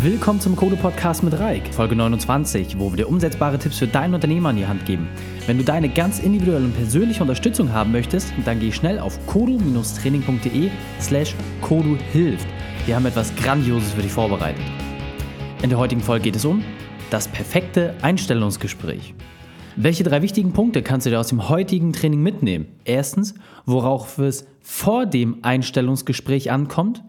Willkommen zum Code Podcast mit Reik, Folge 29, wo wir dir umsetzbare Tipps für deinen Unternehmer an die Hand geben. Wenn du deine ganz individuelle und persönliche Unterstützung haben möchtest, dann geh schnell auf kodo-training.de slash kodo hilft. Wir haben etwas Grandioses für dich vorbereitet. In der heutigen Folge geht es um das perfekte Einstellungsgespräch. Welche drei wichtigen Punkte kannst du dir aus dem heutigen Training mitnehmen? Erstens, worauf es vor dem Einstellungsgespräch ankommt.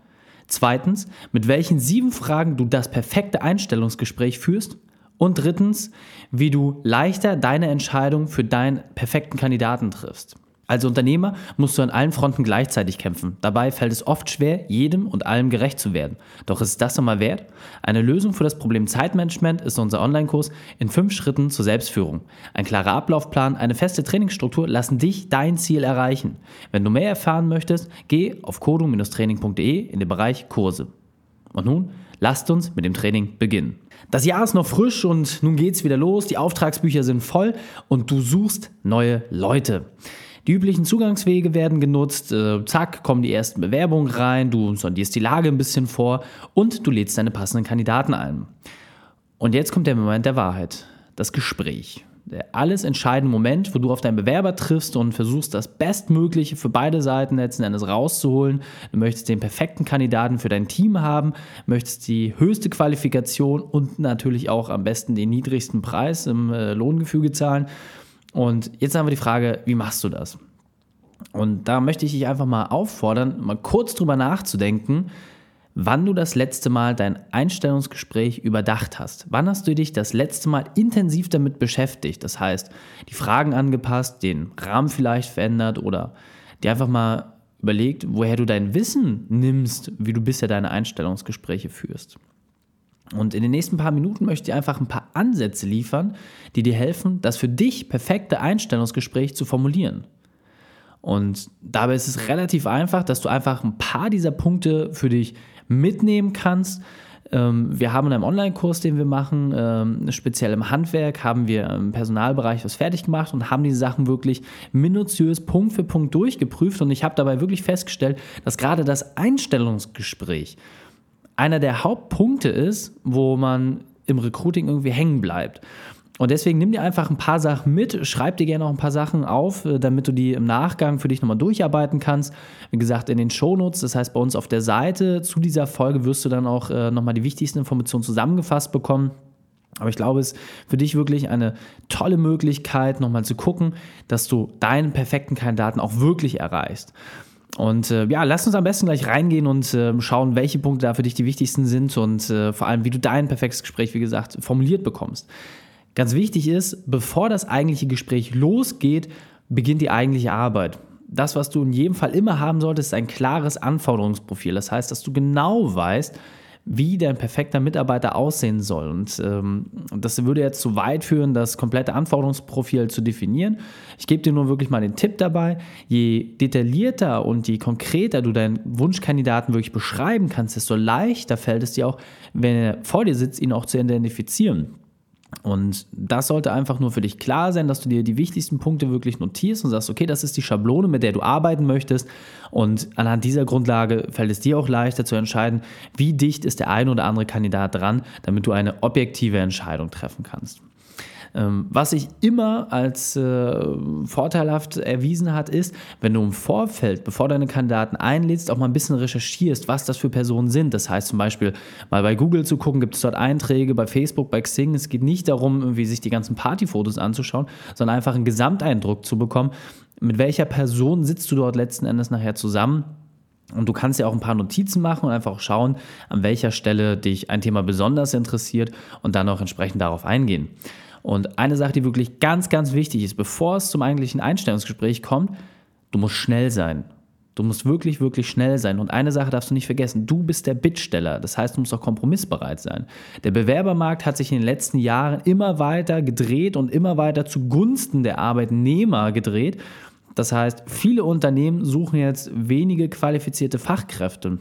Zweitens, mit welchen sieben Fragen du das perfekte Einstellungsgespräch führst. Und drittens, wie du leichter deine Entscheidung für deinen perfekten Kandidaten triffst. Als Unternehmer musst du an allen Fronten gleichzeitig kämpfen. Dabei fällt es oft schwer, jedem und allem gerecht zu werden. Doch ist das nochmal wert? Eine Lösung für das Problem Zeitmanagement ist unser Online-Kurs in fünf Schritten zur Selbstführung. Ein klarer Ablaufplan, eine feste Trainingsstruktur lassen dich dein Ziel erreichen. Wenn du mehr erfahren möchtest, geh auf kodu-training.de in den Bereich Kurse. Und nun lasst uns mit dem Training beginnen. Das Jahr ist noch frisch und nun geht's wieder los. Die Auftragsbücher sind voll und du suchst neue Leute. Die üblichen Zugangswege werden genutzt, äh, zack, kommen die ersten Bewerbungen rein, du sondierst die Lage ein bisschen vor und du lädst deine passenden Kandidaten ein. Und jetzt kommt der Moment der Wahrheit, das Gespräch. Der alles entscheidende Moment, wo du auf deinen Bewerber triffst und versuchst, das Bestmögliche für beide Seiten letzten Endes rauszuholen. Du möchtest den perfekten Kandidaten für dein Team haben, möchtest die höchste Qualifikation und natürlich auch am besten den niedrigsten Preis im äh, Lohngefüge zahlen. Und jetzt haben wir die Frage, wie machst du das? Und da möchte ich dich einfach mal auffordern, mal kurz drüber nachzudenken, wann du das letzte Mal dein Einstellungsgespräch überdacht hast. Wann hast du dich das letzte Mal intensiv damit beschäftigt? Das heißt, die Fragen angepasst, den Rahmen vielleicht verändert oder dir einfach mal überlegt, woher du dein Wissen nimmst, wie du bisher deine Einstellungsgespräche führst. Und in den nächsten paar Minuten möchte ich einfach ein paar Ansätze liefern, die dir helfen, das für dich perfekte Einstellungsgespräch zu formulieren. Und dabei ist es relativ einfach, dass du einfach ein paar dieser Punkte für dich mitnehmen kannst. Ähm, wir haben in einem Online-Kurs, den wir machen, ähm, speziell im Handwerk, haben wir im Personalbereich was fertig gemacht und haben diese Sachen wirklich minutiös Punkt für Punkt durchgeprüft. Und ich habe dabei wirklich festgestellt, dass gerade das Einstellungsgespräch einer der Hauptpunkte ist, wo man im Recruiting irgendwie hängen bleibt. Und deswegen nimm dir einfach ein paar Sachen mit, schreib dir gerne auch ein paar Sachen auf, äh, damit du die im Nachgang für dich nochmal durcharbeiten kannst. Wie gesagt, in den Shownotes, das heißt bei uns auf der Seite zu dieser Folge wirst du dann auch äh, nochmal die wichtigsten Informationen zusammengefasst bekommen. Aber ich glaube, es ist für dich wirklich eine tolle Möglichkeit, nochmal zu gucken, dass du deinen perfekten Kandidaten auch wirklich erreichst. Und äh, ja, lass uns am besten gleich reingehen und äh, schauen, welche Punkte da für dich die wichtigsten sind und äh, vor allem, wie du dein perfektes Gespräch, wie gesagt, formuliert bekommst. Ganz wichtig ist, bevor das eigentliche Gespräch losgeht, beginnt die eigentliche Arbeit. Das, was du in jedem Fall immer haben solltest, ist ein klares Anforderungsprofil. Das heißt, dass du genau weißt, wie dein perfekter Mitarbeiter aussehen soll. Und ähm, das würde jetzt zu weit führen, das komplette Anforderungsprofil zu definieren. Ich gebe dir nur wirklich mal den Tipp dabei, je detaillierter und je konkreter du deinen Wunschkandidaten wirklich beschreiben kannst, desto leichter fällt es dir auch, wenn er vor dir sitzt, ihn auch zu identifizieren. Und das sollte einfach nur für dich klar sein, dass du dir die wichtigsten Punkte wirklich notierst und sagst, okay, das ist die Schablone, mit der du arbeiten möchtest. Und anhand dieser Grundlage fällt es dir auch leichter zu entscheiden, wie dicht ist der ein oder andere Kandidat dran, damit du eine objektive Entscheidung treffen kannst. Ähm, was sich immer als äh, vorteilhaft erwiesen hat, ist, wenn du im Vorfeld, bevor deine Kandidaten einlädst, auch mal ein bisschen recherchierst, was das für Personen sind. Das heißt zum Beispiel mal bei Google zu gucken, gibt es dort Einträge, bei Facebook, bei Xing. Es geht nicht darum, irgendwie sich die ganzen Partyfotos anzuschauen, sondern einfach einen Gesamteindruck zu bekommen, mit welcher Person sitzt du dort letzten Endes nachher zusammen. Und du kannst ja auch ein paar Notizen machen und einfach schauen, an welcher Stelle dich ein Thema besonders interessiert und dann auch entsprechend darauf eingehen. Und eine Sache, die wirklich ganz, ganz wichtig ist, bevor es zum eigentlichen Einstellungsgespräch kommt, du musst schnell sein. Du musst wirklich, wirklich schnell sein. Und eine Sache darfst du nicht vergessen, du bist der Bittsteller. Das heißt, du musst auch kompromissbereit sein. Der Bewerbermarkt hat sich in den letzten Jahren immer weiter gedreht und immer weiter zugunsten der Arbeitnehmer gedreht. Das heißt, viele Unternehmen suchen jetzt wenige qualifizierte Fachkräfte.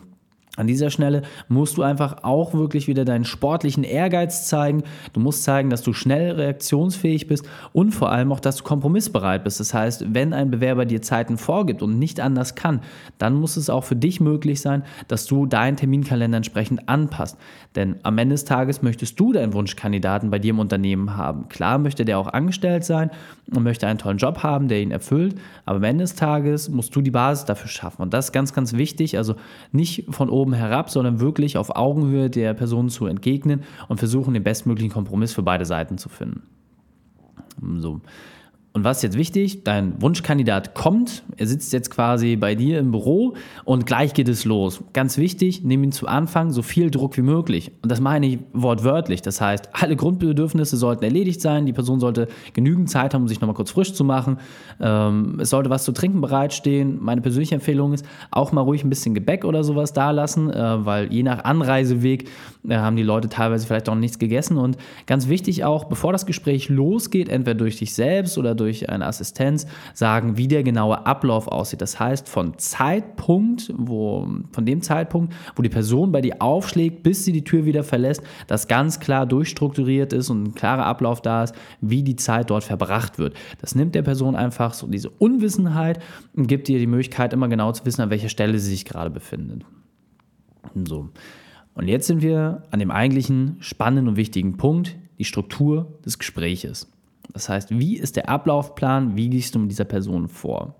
An dieser Stelle musst du einfach auch wirklich wieder deinen sportlichen Ehrgeiz zeigen. Du musst zeigen, dass du schnell reaktionsfähig bist und vor allem auch, dass du kompromissbereit bist. Das heißt, wenn ein Bewerber dir Zeiten vorgibt und nicht anders kann, dann muss es auch für dich möglich sein, dass du deinen Terminkalender entsprechend anpasst. Denn am Ende des Tages möchtest du deinen Wunschkandidaten bei dir im Unternehmen haben. Klar möchte der auch angestellt sein und möchte einen tollen Job haben, der ihn erfüllt, aber am Ende des Tages musst du die Basis dafür schaffen. Und das ist ganz, ganz wichtig. Also nicht von oben herab, sondern wirklich auf Augenhöhe der Person zu entgegnen und versuchen, den bestmöglichen Kompromiss für beide Seiten zu finden. So. Und was ist jetzt wichtig? Dein Wunschkandidat kommt, er sitzt jetzt quasi bei dir im Büro und gleich geht es los. Ganz wichtig, nimm ihn zu Anfang so viel Druck wie möglich. Und das meine ich wortwörtlich. Das heißt, alle Grundbedürfnisse sollten erledigt sein, die Person sollte genügend Zeit haben, um sich nochmal kurz frisch zu machen. Ähm, es sollte was zu trinken bereitstehen. Meine persönliche Empfehlung ist, auch mal ruhig ein bisschen Gebäck oder sowas da lassen, äh, weil je nach Anreiseweg äh, haben die Leute teilweise vielleicht auch nichts gegessen. Und ganz wichtig auch, bevor das Gespräch losgeht, entweder durch dich selbst oder durch durch eine Assistenz sagen, wie der genaue Ablauf aussieht. Das heißt, von Zeitpunkt, wo, von dem Zeitpunkt, wo die Person bei dir aufschlägt, bis sie die Tür wieder verlässt, dass ganz klar durchstrukturiert ist und ein klarer Ablauf da ist, wie die Zeit dort verbracht wird. Das nimmt der Person einfach so diese Unwissenheit und gibt ihr die Möglichkeit, immer genau zu wissen, an welcher Stelle sie sich gerade befindet. So. Und jetzt sind wir an dem eigentlichen spannenden und wichtigen Punkt, die Struktur des Gespräches. Das heißt, wie ist der Ablaufplan? Wie gehst du mit dieser Person vor?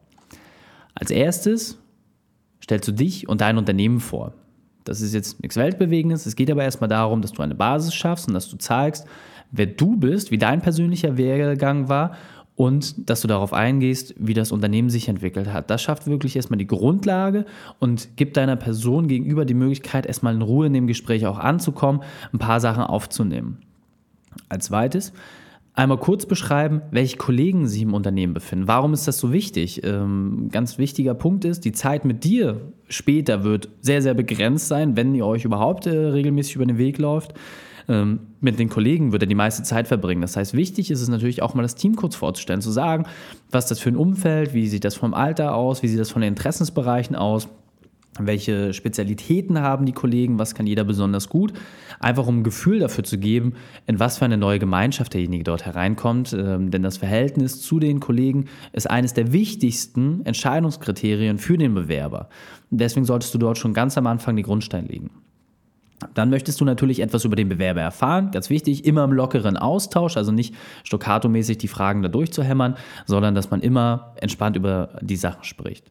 Als erstes stellst du dich und dein Unternehmen vor. Das ist jetzt nichts Weltbewegendes. Es geht aber erstmal darum, dass du eine Basis schaffst und dass du zeigst, wer du bist, wie dein persönlicher Werdegang war und dass du darauf eingehst, wie das Unternehmen sich entwickelt hat. Das schafft wirklich erstmal die Grundlage und gibt deiner Person gegenüber die Möglichkeit, erstmal in Ruhe in dem Gespräch auch anzukommen, ein paar Sachen aufzunehmen. Als zweites einmal kurz beschreiben, welche Kollegen sich im Unternehmen befinden. Warum ist das so wichtig? Ähm, ganz wichtiger Punkt ist, die Zeit mit dir später wird sehr, sehr begrenzt sein, wenn ihr euch überhaupt äh, regelmäßig über den Weg läuft. Ähm, mit den Kollegen wird er die meiste Zeit verbringen. Das heißt, wichtig ist es natürlich auch mal das Team kurz vorzustellen, zu sagen, was das für ein Umfeld, wie sieht das vom Alter aus, wie sieht das von den Interessensbereichen aus welche Spezialitäten haben die Kollegen, was kann jeder besonders gut, einfach um ein Gefühl dafür zu geben, in was für eine neue Gemeinschaft derjenige dort hereinkommt. Ähm, denn das Verhältnis zu den Kollegen ist eines der wichtigsten Entscheidungskriterien für den Bewerber. Deswegen solltest du dort schon ganz am Anfang die Grundsteine legen. Dann möchtest du natürlich etwas über den Bewerber erfahren. Ganz wichtig, immer im lockeren Austausch, also nicht stoccato-mäßig die Fragen da durchzuhämmern, sondern dass man immer entspannt über die Sachen spricht.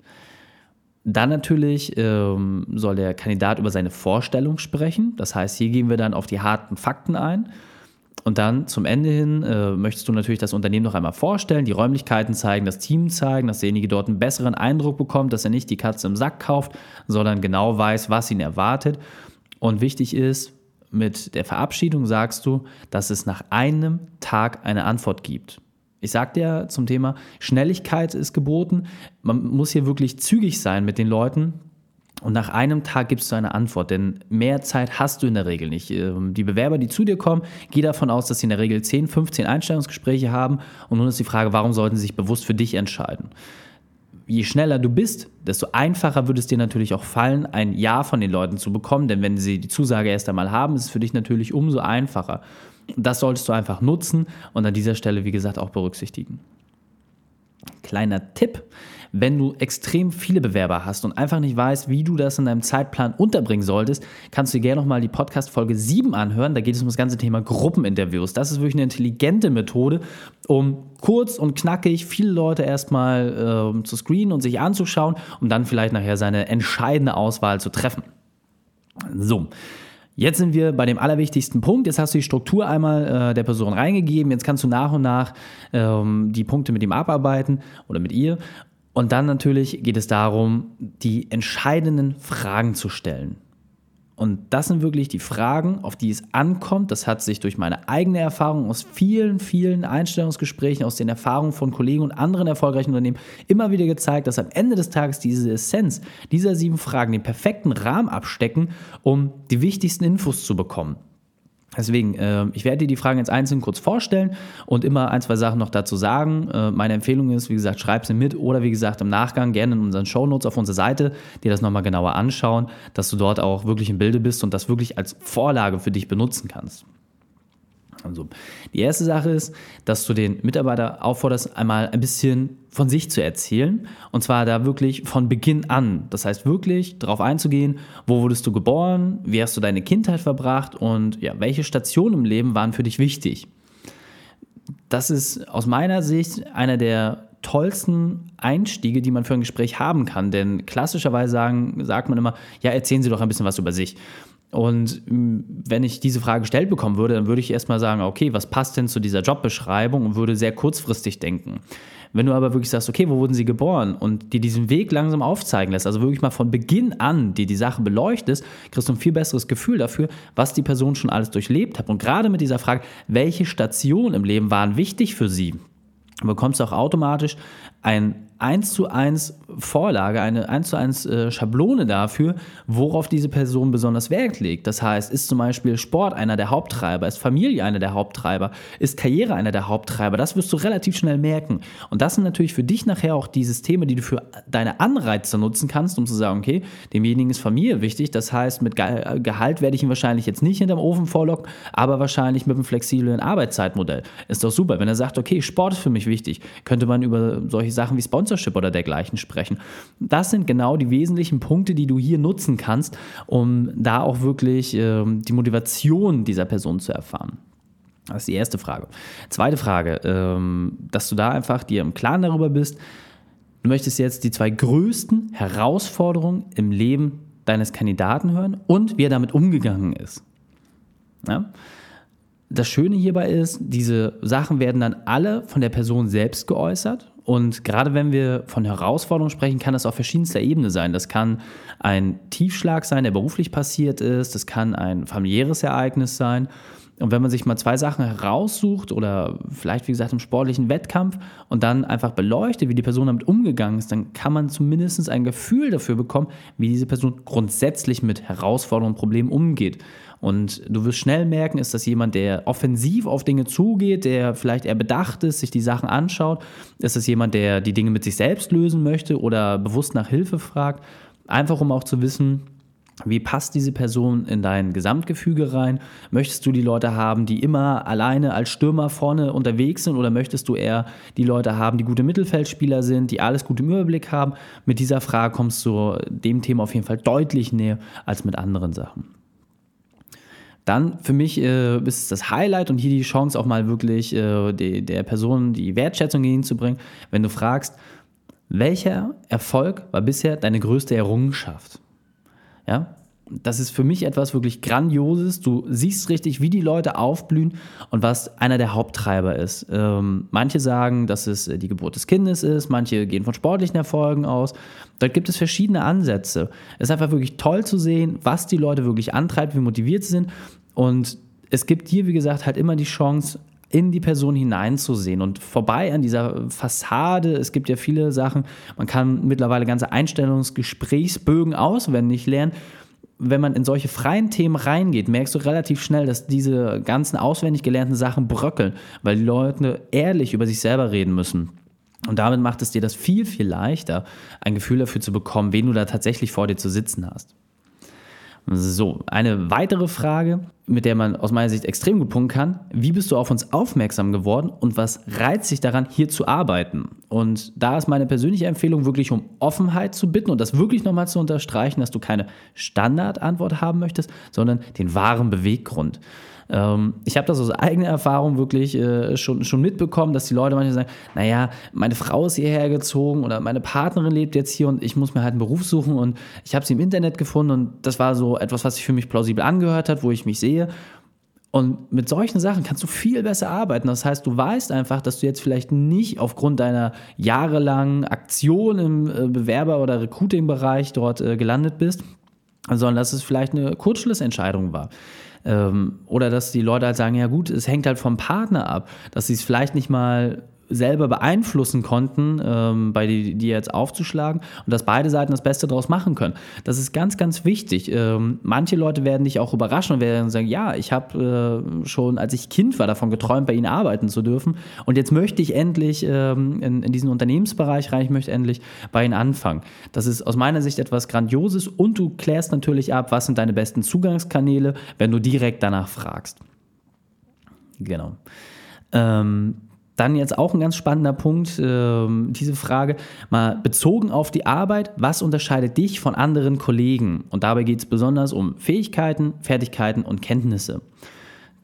Dann natürlich ähm, soll der Kandidat über seine Vorstellung sprechen. Das heißt, hier gehen wir dann auf die harten Fakten ein. Und dann zum Ende hin äh, möchtest du natürlich das Unternehmen noch einmal vorstellen, die Räumlichkeiten zeigen, das Team zeigen, dass derjenige dort einen besseren Eindruck bekommt, dass er nicht die Katze im Sack kauft, sondern genau weiß, was ihn erwartet. Und wichtig ist, mit der Verabschiedung sagst du, dass es nach einem Tag eine Antwort gibt. Ich sagte ja zum Thema, Schnelligkeit ist geboten. Man muss hier wirklich zügig sein mit den Leuten. Und nach einem Tag gibst du eine Antwort, denn mehr Zeit hast du in der Regel nicht. Ähm, die Bewerber, die zu dir kommen, geh davon aus, dass sie in der Regel 10, 15 Einstellungsgespräche haben. Und nun ist die Frage, warum sollten sie sich bewusst für dich entscheiden? Je schneller du bist, desto einfacher würde es dir natürlich auch fallen, ein Ja von den Leuten zu bekommen. Denn wenn sie die Zusage erst einmal haben, ist es für dich natürlich umso einfacher. Das solltest du einfach nutzen und an dieser Stelle, wie gesagt, auch berücksichtigen. Kleiner Tipp, wenn du extrem viele Bewerber hast und einfach nicht weißt, wie du das in deinem Zeitplan unterbringen solltest, kannst du dir gerne nochmal die Podcast-Folge 7 anhören. Da geht es um das ganze Thema Gruppeninterviews. Das ist wirklich eine intelligente Methode, um kurz und knackig viele Leute erstmal äh, zu screenen und sich anzuschauen, um dann vielleicht nachher seine entscheidende Auswahl zu treffen. So. Jetzt sind wir bei dem allerwichtigsten Punkt. Jetzt hast du die Struktur einmal äh, der Person reingegeben. Jetzt kannst du nach und nach ähm, die Punkte mit ihm abarbeiten oder mit ihr. Und dann natürlich geht es darum, die entscheidenden Fragen zu stellen. Und das sind wirklich die Fragen, auf die es ankommt. Das hat sich durch meine eigene Erfahrung aus vielen, vielen Einstellungsgesprächen, aus den Erfahrungen von Kollegen und anderen erfolgreichen Unternehmen immer wieder gezeigt, dass am Ende des Tages diese Essenz dieser sieben Fragen den perfekten Rahmen abstecken, um die wichtigsten Infos zu bekommen. Deswegen, äh, ich werde dir die Fragen jetzt einzeln kurz vorstellen und immer ein, zwei Sachen noch dazu sagen. Äh, meine Empfehlung ist, wie gesagt, schreib sie mit oder wie gesagt im Nachgang gerne in unseren Shownotes auf unserer Seite dir das nochmal genauer anschauen, dass du dort auch wirklich im Bilde bist und das wirklich als Vorlage für dich benutzen kannst. Also die erste Sache ist, dass du den Mitarbeiter aufforderst, einmal ein bisschen von sich zu erzählen. Und zwar da wirklich von Beginn an. Das heißt wirklich darauf einzugehen, wo wurdest du geboren, wie hast du deine Kindheit verbracht und ja, welche Stationen im Leben waren für dich wichtig. Das ist aus meiner Sicht einer der tollsten Einstiege, die man für ein Gespräch haben kann. Denn klassischerweise sagen, sagt man immer, ja, erzählen Sie doch ein bisschen was über sich. Und mm, wenn ich diese Frage gestellt bekommen würde, dann würde ich erstmal sagen, okay, was passt denn zu dieser Jobbeschreibung und würde sehr kurzfristig denken. Wenn du aber wirklich sagst, okay, wo wurden sie geboren und dir diesen Weg langsam aufzeigen lässt, also wirklich mal von Beginn an dir die Sache beleuchtest, kriegst du ein viel besseres Gefühl dafür, was die Person schon alles durchlebt hat. Und gerade mit dieser Frage, welche Stationen im Leben waren wichtig für sie, bekommst du auch automatisch ein 1 zu 1 Vorlage, eine 1 zu 1 äh, Schablone dafür, worauf diese Person besonders Wert legt. Das heißt, ist zum Beispiel Sport einer der Haupttreiber, ist Familie einer der Haupttreiber, ist Karriere einer der Haupttreiber. Das wirst du relativ schnell merken. Und das sind natürlich für dich nachher auch die Systeme, die du für deine Anreize nutzen kannst, um zu sagen, okay, demjenigen ist Familie wichtig. Das heißt, mit Gehalt werde ich ihn wahrscheinlich jetzt nicht hinterm Ofen vorlocken, aber wahrscheinlich mit einem flexiblen Arbeitszeitmodell. Ist doch super. Wenn er sagt, okay, Sport ist für mich wichtig, könnte man über solche Sachen wie Sponsorship oder dergleichen sprechen. Das sind genau die wesentlichen Punkte, die du hier nutzen kannst, um da auch wirklich äh, die Motivation dieser Person zu erfahren. Das ist die erste Frage. Zweite Frage, ähm, dass du da einfach dir im Klaren darüber bist, du möchtest jetzt die zwei größten Herausforderungen im Leben deines Kandidaten hören und wie er damit umgegangen ist. Ja? Das Schöne hierbei ist, diese Sachen werden dann alle von der Person selbst geäußert und gerade wenn wir von Herausforderungen sprechen, kann das auf verschiedenster Ebene sein. Das kann ein Tiefschlag sein, der beruflich passiert ist. Das kann ein familiäres Ereignis sein. Und wenn man sich mal zwei Sachen heraussucht oder vielleicht, wie gesagt, im sportlichen Wettkampf und dann einfach beleuchtet, wie die Person damit umgegangen ist, dann kann man zumindest ein Gefühl dafür bekommen, wie diese Person grundsätzlich mit Herausforderungen und Problemen umgeht. Und du wirst schnell merken, ist das jemand, der offensiv auf Dinge zugeht, der vielleicht eher bedacht ist, sich die Sachen anschaut? Ist das jemand, der die Dinge mit sich selbst lösen möchte oder bewusst nach Hilfe fragt? Einfach um auch zu wissen, wie passt diese Person in dein Gesamtgefüge rein? Möchtest du die Leute haben, die immer alleine als Stürmer vorne unterwegs sind oder möchtest du eher die Leute haben, die gute Mittelfeldspieler sind, die alles gut im Überblick haben? Mit dieser Frage kommst du dem Thema auf jeden Fall deutlich näher als mit anderen Sachen. Dann für mich äh, ist es das Highlight und hier die Chance auch mal wirklich äh, die, der Person die Wertschätzung entgegenzubringen, wenn du fragst, welcher Erfolg war bisher deine größte Errungenschaft? Ja, das ist für mich etwas wirklich Grandioses. Du siehst richtig, wie die Leute aufblühen und was einer der Haupttreiber ist. Ähm, manche sagen, dass es äh, die Geburt des Kindes ist, manche gehen von sportlichen Erfolgen aus. Dort gibt es verschiedene Ansätze. Es ist einfach wirklich toll zu sehen, was die Leute wirklich antreibt, wie motiviert sie sind. Und es gibt hier, wie gesagt, halt immer die Chance, in die Person hineinzusehen und vorbei an dieser Fassade. Es gibt ja viele Sachen. Man kann mittlerweile ganze Einstellungsgesprächsbögen auswendig lernen wenn man in solche freien Themen reingeht, merkst du relativ schnell, dass diese ganzen auswendig gelernten Sachen bröckeln, weil die Leute ehrlich über sich selber reden müssen. Und damit macht es dir das viel, viel leichter, ein Gefühl dafür zu bekommen, wen du da tatsächlich vor dir zu sitzen hast. So, eine weitere Frage, mit der man aus meiner Sicht extrem gut punkten kann. Wie bist du auf uns aufmerksam geworden und was reizt dich daran, hier zu arbeiten? Und da ist meine persönliche Empfehlung wirklich um Offenheit zu bitten und das wirklich nochmal zu unterstreichen, dass du keine Standardantwort haben möchtest, sondern den wahren Beweggrund. Ähm, ich habe das aus eigener Erfahrung wirklich äh, schon, schon mitbekommen, dass die Leute manchmal sagen, naja, meine Frau ist hierher gezogen oder meine Partnerin lebt jetzt hier und ich muss mir halt einen Beruf suchen und ich habe sie im Internet gefunden und das war so etwas, was sich für mich plausibel angehört hat, wo ich mich sehe. Und mit solchen Sachen kannst du viel besser arbeiten. Das heißt, du weißt einfach, dass du jetzt vielleicht nicht aufgrund deiner jahrelangen Aktion im äh, Bewerber- oder Recruiting-Bereich dort äh, gelandet bist, sondern dass es vielleicht eine Kurzschlussentscheidung war. Ähm, oder dass die Leute halt sagen, ja gut, es hängt halt vom Partner ab, dass sie es vielleicht nicht mal selber beeinflussen konnten, ähm, bei die, die jetzt aufzuschlagen und dass beide Seiten das Beste daraus machen können. Das ist ganz, ganz wichtig. Ähm, manche Leute werden dich auch überraschen und werden sagen, ja, ich habe äh, schon, als ich Kind war, davon geträumt, bei Ihnen arbeiten zu dürfen und jetzt möchte ich endlich ähm, in, in diesen Unternehmensbereich rein, ich möchte endlich bei Ihnen anfangen. Das ist aus meiner Sicht etwas Grandioses und du klärst natürlich ab, was sind deine besten Zugangskanäle, wenn du direkt danach fragst. Genau. Ähm, dann jetzt auch ein ganz spannender Punkt, äh, diese Frage, mal bezogen auf die Arbeit, was unterscheidet dich von anderen Kollegen? Und dabei geht es besonders um Fähigkeiten, Fertigkeiten und Kenntnisse.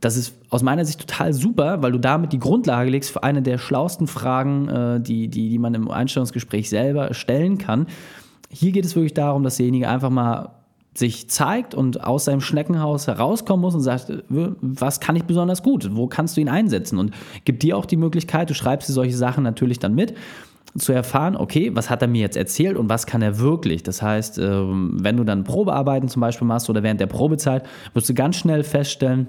Das ist aus meiner Sicht total super, weil du damit die Grundlage legst für eine der schlauesten Fragen, äh, die, die, die man im Einstellungsgespräch selber stellen kann. Hier geht es wirklich darum, dass derjenige einfach mal sich zeigt und aus seinem Schneckenhaus herauskommen muss und sagt, äh, was kann ich besonders gut, wo kannst du ihn einsetzen und gibt dir auch die Möglichkeit, du schreibst dir solche Sachen natürlich dann mit, zu erfahren, okay, was hat er mir jetzt erzählt und was kann er wirklich. Das heißt, ähm, wenn du dann Probearbeiten zum Beispiel machst oder während der Probezeit, wirst du ganz schnell feststellen,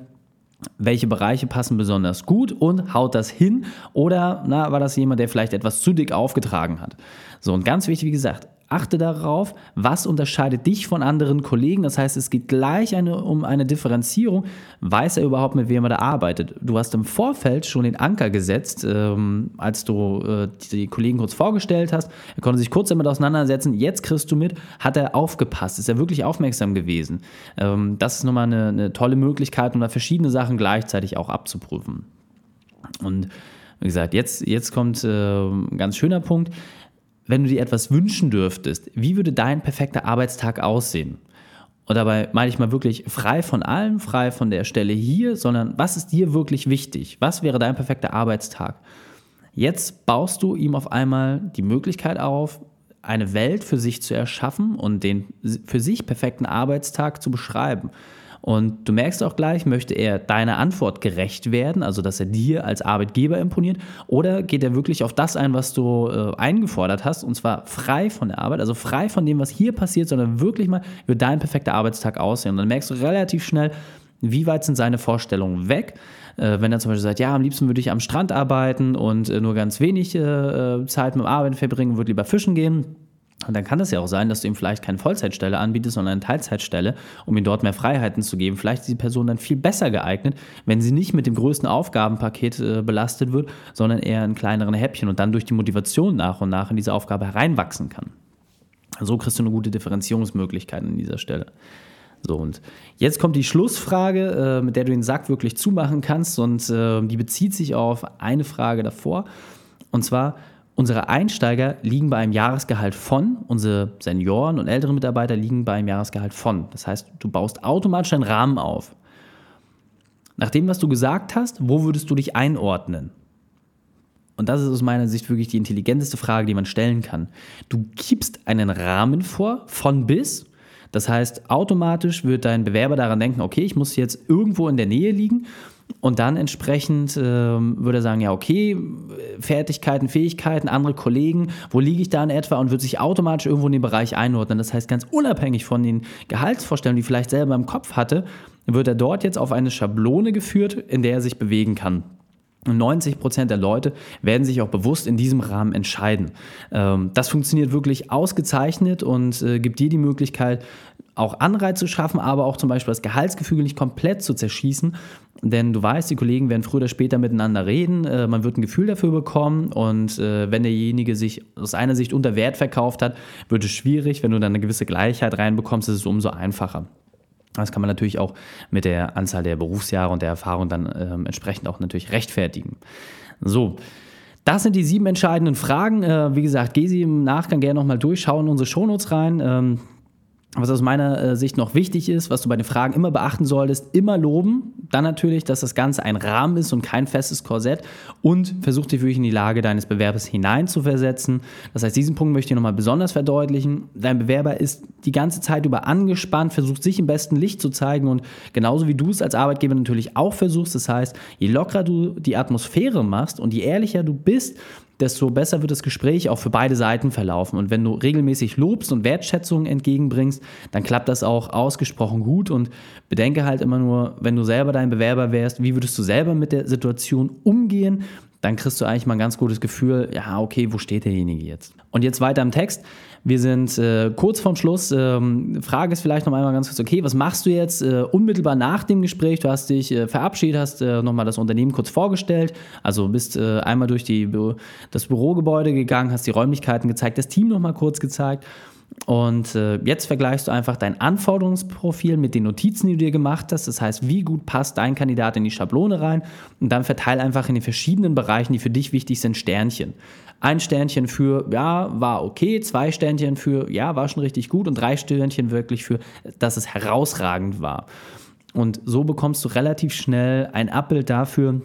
welche Bereiche passen besonders gut und haut das hin oder na, war das jemand, der vielleicht etwas zu dick aufgetragen hat. So, und ganz wichtig, wie gesagt, Achte darauf, was unterscheidet dich von anderen Kollegen. Das heißt, es geht gleich eine, um eine Differenzierung. Weiß er überhaupt, mit wem er da arbeitet? Du hast im Vorfeld schon den Anker gesetzt, ähm, als du äh, die Kollegen kurz vorgestellt hast. Er konnte sich kurz damit auseinandersetzen. Jetzt kriegst du mit, hat er aufgepasst? Ist er wirklich aufmerksam gewesen? Ähm, das ist nochmal eine, eine tolle Möglichkeit, um da verschiedene Sachen gleichzeitig auch abzuprüfen. Und wie gesagt, jetzt, jetzt kommt äh, ein ganz schöner Punkt wenn du dir etwas wünschen dürftest, wie würde dein perfekter Arbeitstag aussehen? Und dabei meine ich mal wirklich frei von allem, frei von der Stelle hier, sondern was ist dir wirklich wichtig? Was wäre dein perfekter Arbeitstag? Jetzt baust du ihm auf einmal die Möglichkeit auf, eine Welt für sich zu erschaffen und den für sich perfekten Arbeitstag zu beschreiben. Und du merkst auch gleich, möchte er deiner Antwort gerecht werden, also dass er dir als Arbeitgeber imponiert, oder geht er wirklich auf das ein, was du äh, eingefordert hast, und zwar frei von der Arbeit, also frei von dem, was hier passiert, sondern wirklich mal, wie dein perfekter Arbeitstag aussehen. Und dann merkst du relativ schnell, wie weit sind seine Vorstellungen weg. Äh, wenn er zum Beispiel sagt, ja, am liebsten würde ich am Strand arbeiten und äh, nur ganz wenig äh, Zeit mit dem Arbeiten verbringen, würde lieber fischen gehen und dann kann es ja auch sein, dass du ihm vielleicht keine Vollzeitstelle anbietest, sondern eine Teilzeitstelle, um ihm dort mehr Freiheiten zu geben. Vielleicht ist die Person dann viel besser geeignet, wenn sie nicht mit dem größten Aufgabenpaket äh, belastet wird, sondern eher in kleineren Häppchen und dann durch die Motivation nach und nach in diese Aufgabe hereinwachsen kann. So kriegst du eine gute Differenzierungsmöglichkeit an dieser Stelle. So, und jetzt kommt die Schlussfrage, äh, mit der du den Sack wirklich zumachen kannst, und äh, die bezieht sich auf eine Frage davor. Und zwar, Unsere Einsteiger liegen bei einem Jahresgehalt von, unsere Senioren und ältere Mitarbeiter liegen bei einem Jahresgehalt von. Das heißt, du baust automatisch einen Rahmen auf. Nach dem, was du gesagt hast, wo würdest du dich einordnen? Und das ist aus meiner Sicht wirklich die intelligenteste Frage, die man stellen kann. Du gibst einen Rahmen vor, von bis. Das heißt, automatisch wird dein Bewerber daran denken, okay, ich muss jetzt irgendwo in der Nähe liegen und dann entsprechend ähm, würde er sagen, ja, okay, Fertigkeiten, Fähigkeiten, andere Kollegen, wo liege ich da in etwa und würde sich automatisch irgendwo in den Bereich einordnen. Das heißt, ganz unabhängig von den Gehaltsvorstellungen, die vielleicht selber im Kopf hatte, wird er dort jetzt auf eine Schablone geführt, in der er sich bewegen kann. 90 Prozent der Leute werden sich auch bewusst in diesem Rahmen entscheiden. Ähm, das funktioniert wirklich ausgezeichnet und äh, gibt dir die Möglichkeit, auch Anreize zu schaffen, aber auch zum Beispiel das Gehaltsgefüge nicht komplett zu zerschießen. Denn du weißt, die Kollegen werden früher oder später miteinander reden, äh, man wird ein Gefühl dafür bekommen und äh, wenn derjenige sich aus einer Sicht unter Wert verkauft hat, wird es schwierig. Wenn du dann eine gewisse Gleichheit reinbekommst, ist es umso einfacher. Das kann man natürlich auch mit der Anzahl der Berufsjahre und der Erfahrung dann ähm, entsprechend auch natürlich rechtfertigen. So. Das sind die sieben entscheidenden Fragen. Äh, wie gesagt, geh sie im Nachgang gerne nochmal durch, schau in unsere Shownotes rein. Ähm, was aus meiner äh, Sicht noch wichtig ist, was du bei den Fragen immer beachten solltest, immer loben. Dann natürlich, dass das Ganze ein Rahmen ist und kein festes Korsett. Und versuch dich wirklich in die Lage deines Bewerbers hineinzuversetzen. Das heißt, diesen Punkt möchte ich nochmal besonders verdeutlichen. Dein Bewerber ist die ganze Zeit über angespannt, versucht sich im besten Licht zu zeigen und genauso wie du es als Arbeitgeber natürlich auch versuchst. Das heißt, je lockerer du die Atmosphäre machst und je ehrlicher du bist, desto besser wird das Gespräch auch für beide Seiten verlaufen. Und wenn du regelmäßig Lobst und Wertschätzung entgegenbringst, dann klappt das auch ausgesprochen gut. Und bedenke halt immer nur, wenn du selber dein Bewerber wärst, wie würdest du selber mit der Situation umgehen? Dann kriegst du eigentlich mal ein ganz gutes Gefühl, ja, okay, wo steht derjenige jetzt? Und jetzt weiter im Text. Wir sind äh, kurz vorm Schluss. Ähm, Frage ist vielleicht noch einmal ganz kurz, okay, was machst du jetzt äh, unmittelbar nach dem Gespräch? Du hast dich äh, verabschiedet, hast äh, nochmal das Unternehmen kurz vorgestellt, also bist äh, einmal durch die, das Bürogebäude gegangen, hast die Räumlichkeiten gezeigt, das Team nochmal kurz gezeigt und äh, jetzt vergleichst du einfach dein Anforderungsprofil mit den Notizen, die du dir gemacht hast. Das heißt, wie gut passt dein Kandidat in die Schablone rein? Und dann verteile einfach in den verschiedenen Bereichen, die für dich wichtig sind, Sternchen. Ein Sternchen für, ja, war okay, zwei Sternchen für, ja, war schon richtig gut und drei Sternchen wirklich für, dass es herausragend war. Und so bekommst du relativ schnell ein Abbild dafür,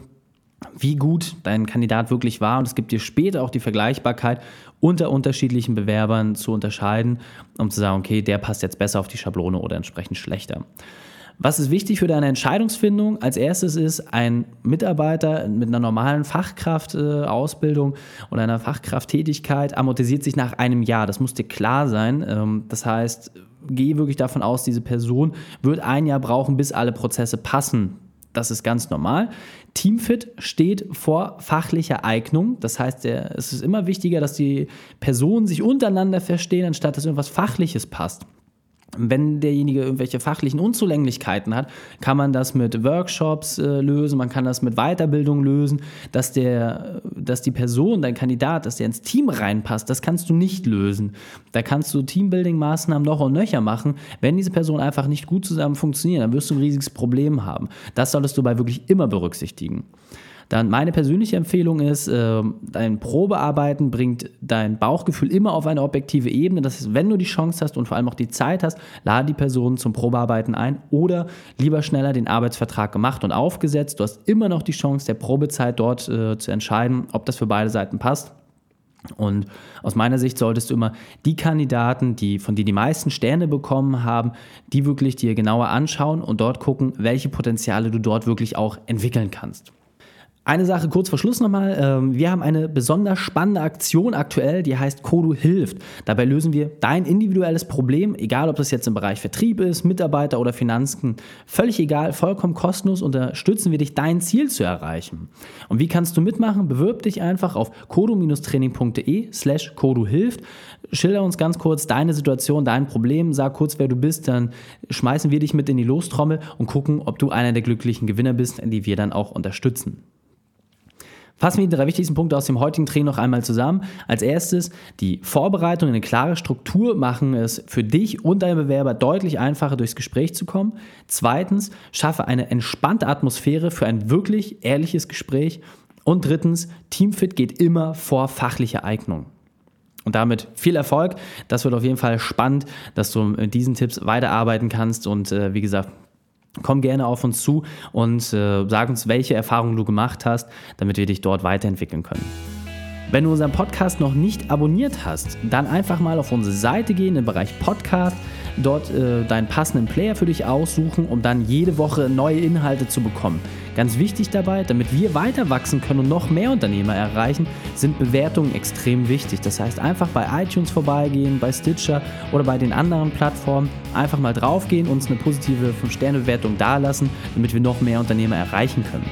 wie gut dein Kandidat wirklich war. Und es gibt dir später auch die Vergleichbarkeit unter unterschiedlichen Bewerbern zu unterscheiden, um zu sagen, okay, der passt jetzt besser auf die Schablone oder entsprechend schlechter. Was ist wichtig für deine Entscheidungsfindung? Als erstes ist ein Mitarbeiter mit einer normalen Fachkraftausbildung äh, oder einer Fachkrafttätigkeit amortisiert sich nach einem Jahr. Das muss dir klar sein. Ähm, das heißt, gehe wirklich davon aus, diese Person wird ein Jahr brauchen, bis alle Prozesse passen das ist ganz normal. Teamfit steht vor fachlicher Eignung. Das heißt, es ist immer wichtiger, dass die Personen sich untereinander verstehen, anstatt dass irgendwas Fachliches passt. Wenn derjenige irgendwelche fachlichen Unzulänglichkeiten hat, kann man das mit Workshops äh, lösen, man kann das mit Weiterbildung lösen, dass, der, dass die Person, dein Kandidat, dass der ins Team reinpasst, das kannst du nicht lösen. Da kannst du Teambuilding-Maßnahmen noch und nöcher machen. Wenn diese Personen einfach nicht gut zusammen funktionieren, dann wirst du ein riesiges Problem haben. Das solltest du bei wirklich immer berücksichtigen. Dann meine persönliche Empfehlung ist, äh, dein Probearbeiten bringt dein Bauchgefühl immer auf eine objektive Ebene. Das heißt, wenn du die Chance hast und vor allem auch die Zeit hast, lade die Person zum Probearbeiten ein oder lieber schneller den Arbeitsvertrag gemacht und aufgesetzt. Du hast immer noch die Chance der Probezeit dort äh, zu entscheiden, ob das für beide Seiten passt. Und aus meiner Sicht solltest du immer die Kandidaten, die, von denen die meisten Sterne bekommen haben, die wirklich dir genauer anschauen und dort gucken, welche Potenziale du dort wirklich auch entwickeln kannst. Eine Sache kurz vor Schluss nochmal. Ähm, wir haben eine besonders spannende Aktion aktuell, die heißt Kodu hilft. Dabei lösen wir dein individuelles Problem, egal ob das jetzt im Bereich Vertrieb ist, Mitarbeiter oder Finanzen. Völlig egal, vollkommen kostenlos unterstützen wir dich, dein Ziel zu erreichen. Und wie kannst du mitmachen? Bewirb dich einfach auf kodu-training.de slash kodu hilft. Schilder uns ganz kurz deine Situation, dein Problem, sag kurz, wer du bist, dann schmeißen wir dich mit in die Lostrommel und gucken, ob du einer der glücklichen Gewinner bist, die wir dann auch unterstützen. Fassen wir die drei wichtigsten Punkte aus dem heutigen Training noch einmal zusammen. Als erstes, die Vorbereitung, eine klare Struktur machen es für dich und deinen Bewerber deutlich einfacher, durchs Gespräch zu kommen. Zweitens, schaffe eine entspannte Atmosphäre für ein wirklich ehrliches Gespräch. Und drittens, Teamfit geht immer vor fachlicher Eignung. Und damit viel Erfolg. Das wird auf jeden Fall spannend, dass du mit diesen Tipps weiterarbeiten kannst. Und äh, wie gesagt, Komm gerne auf uns zu und äh, sag uns, welche Erfahrungen du gemacht hast, damit wir dich dort weiterentwickeln können. Wenn du unseren Podcast noch nicht abonniert hast, dann einfach mal auf unsere Seite gehen im Bereich Podcast, dort äh, deinen passenden Player für dich aussuchen, um dann jede Woche neue Inhalte zu bekommen. Ganz wichtig dabei, damit wir weiter wachsen können und noch mehr Unternehmer erreichen, sind Bewertungen extrem wichtig. Das heißt, einfach bei iTunes vorbeigehen, bei Stitcher oder bei den anderen Plattformen, einfach mal draufgehen, uns eine positive 5-Sterne-Bewertung dalassen, damit wir noch mehr Unternehmer erreichen können.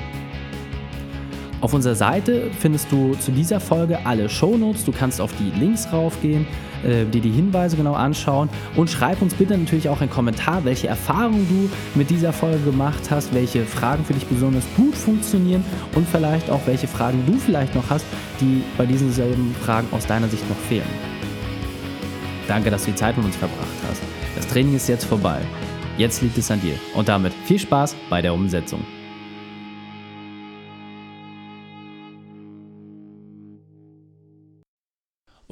Auf unserer Seite findest du zu dieser Folge alle Shownotes. Du kannst auf die Links raufgehen, äh, dir die Hinweise genau anschauen und schreib uns bitte natürlich auch einen Kommentar, welche Erfahrungen du mit dieser Folge gemacht hast, welche Fragen für dich besonders gut funktionieren und vielleicht auch welche Fragen du vielleicht noch hast, die bei diesen selben Fragen aus deiner Sicht noch fehlen. Danke, dass du die Zeit mit uns verbracht hast. Das Training ist jetzt vorbei. Jetzt liegt es an dir. Und damit viel Spaß bei der Umsetzung.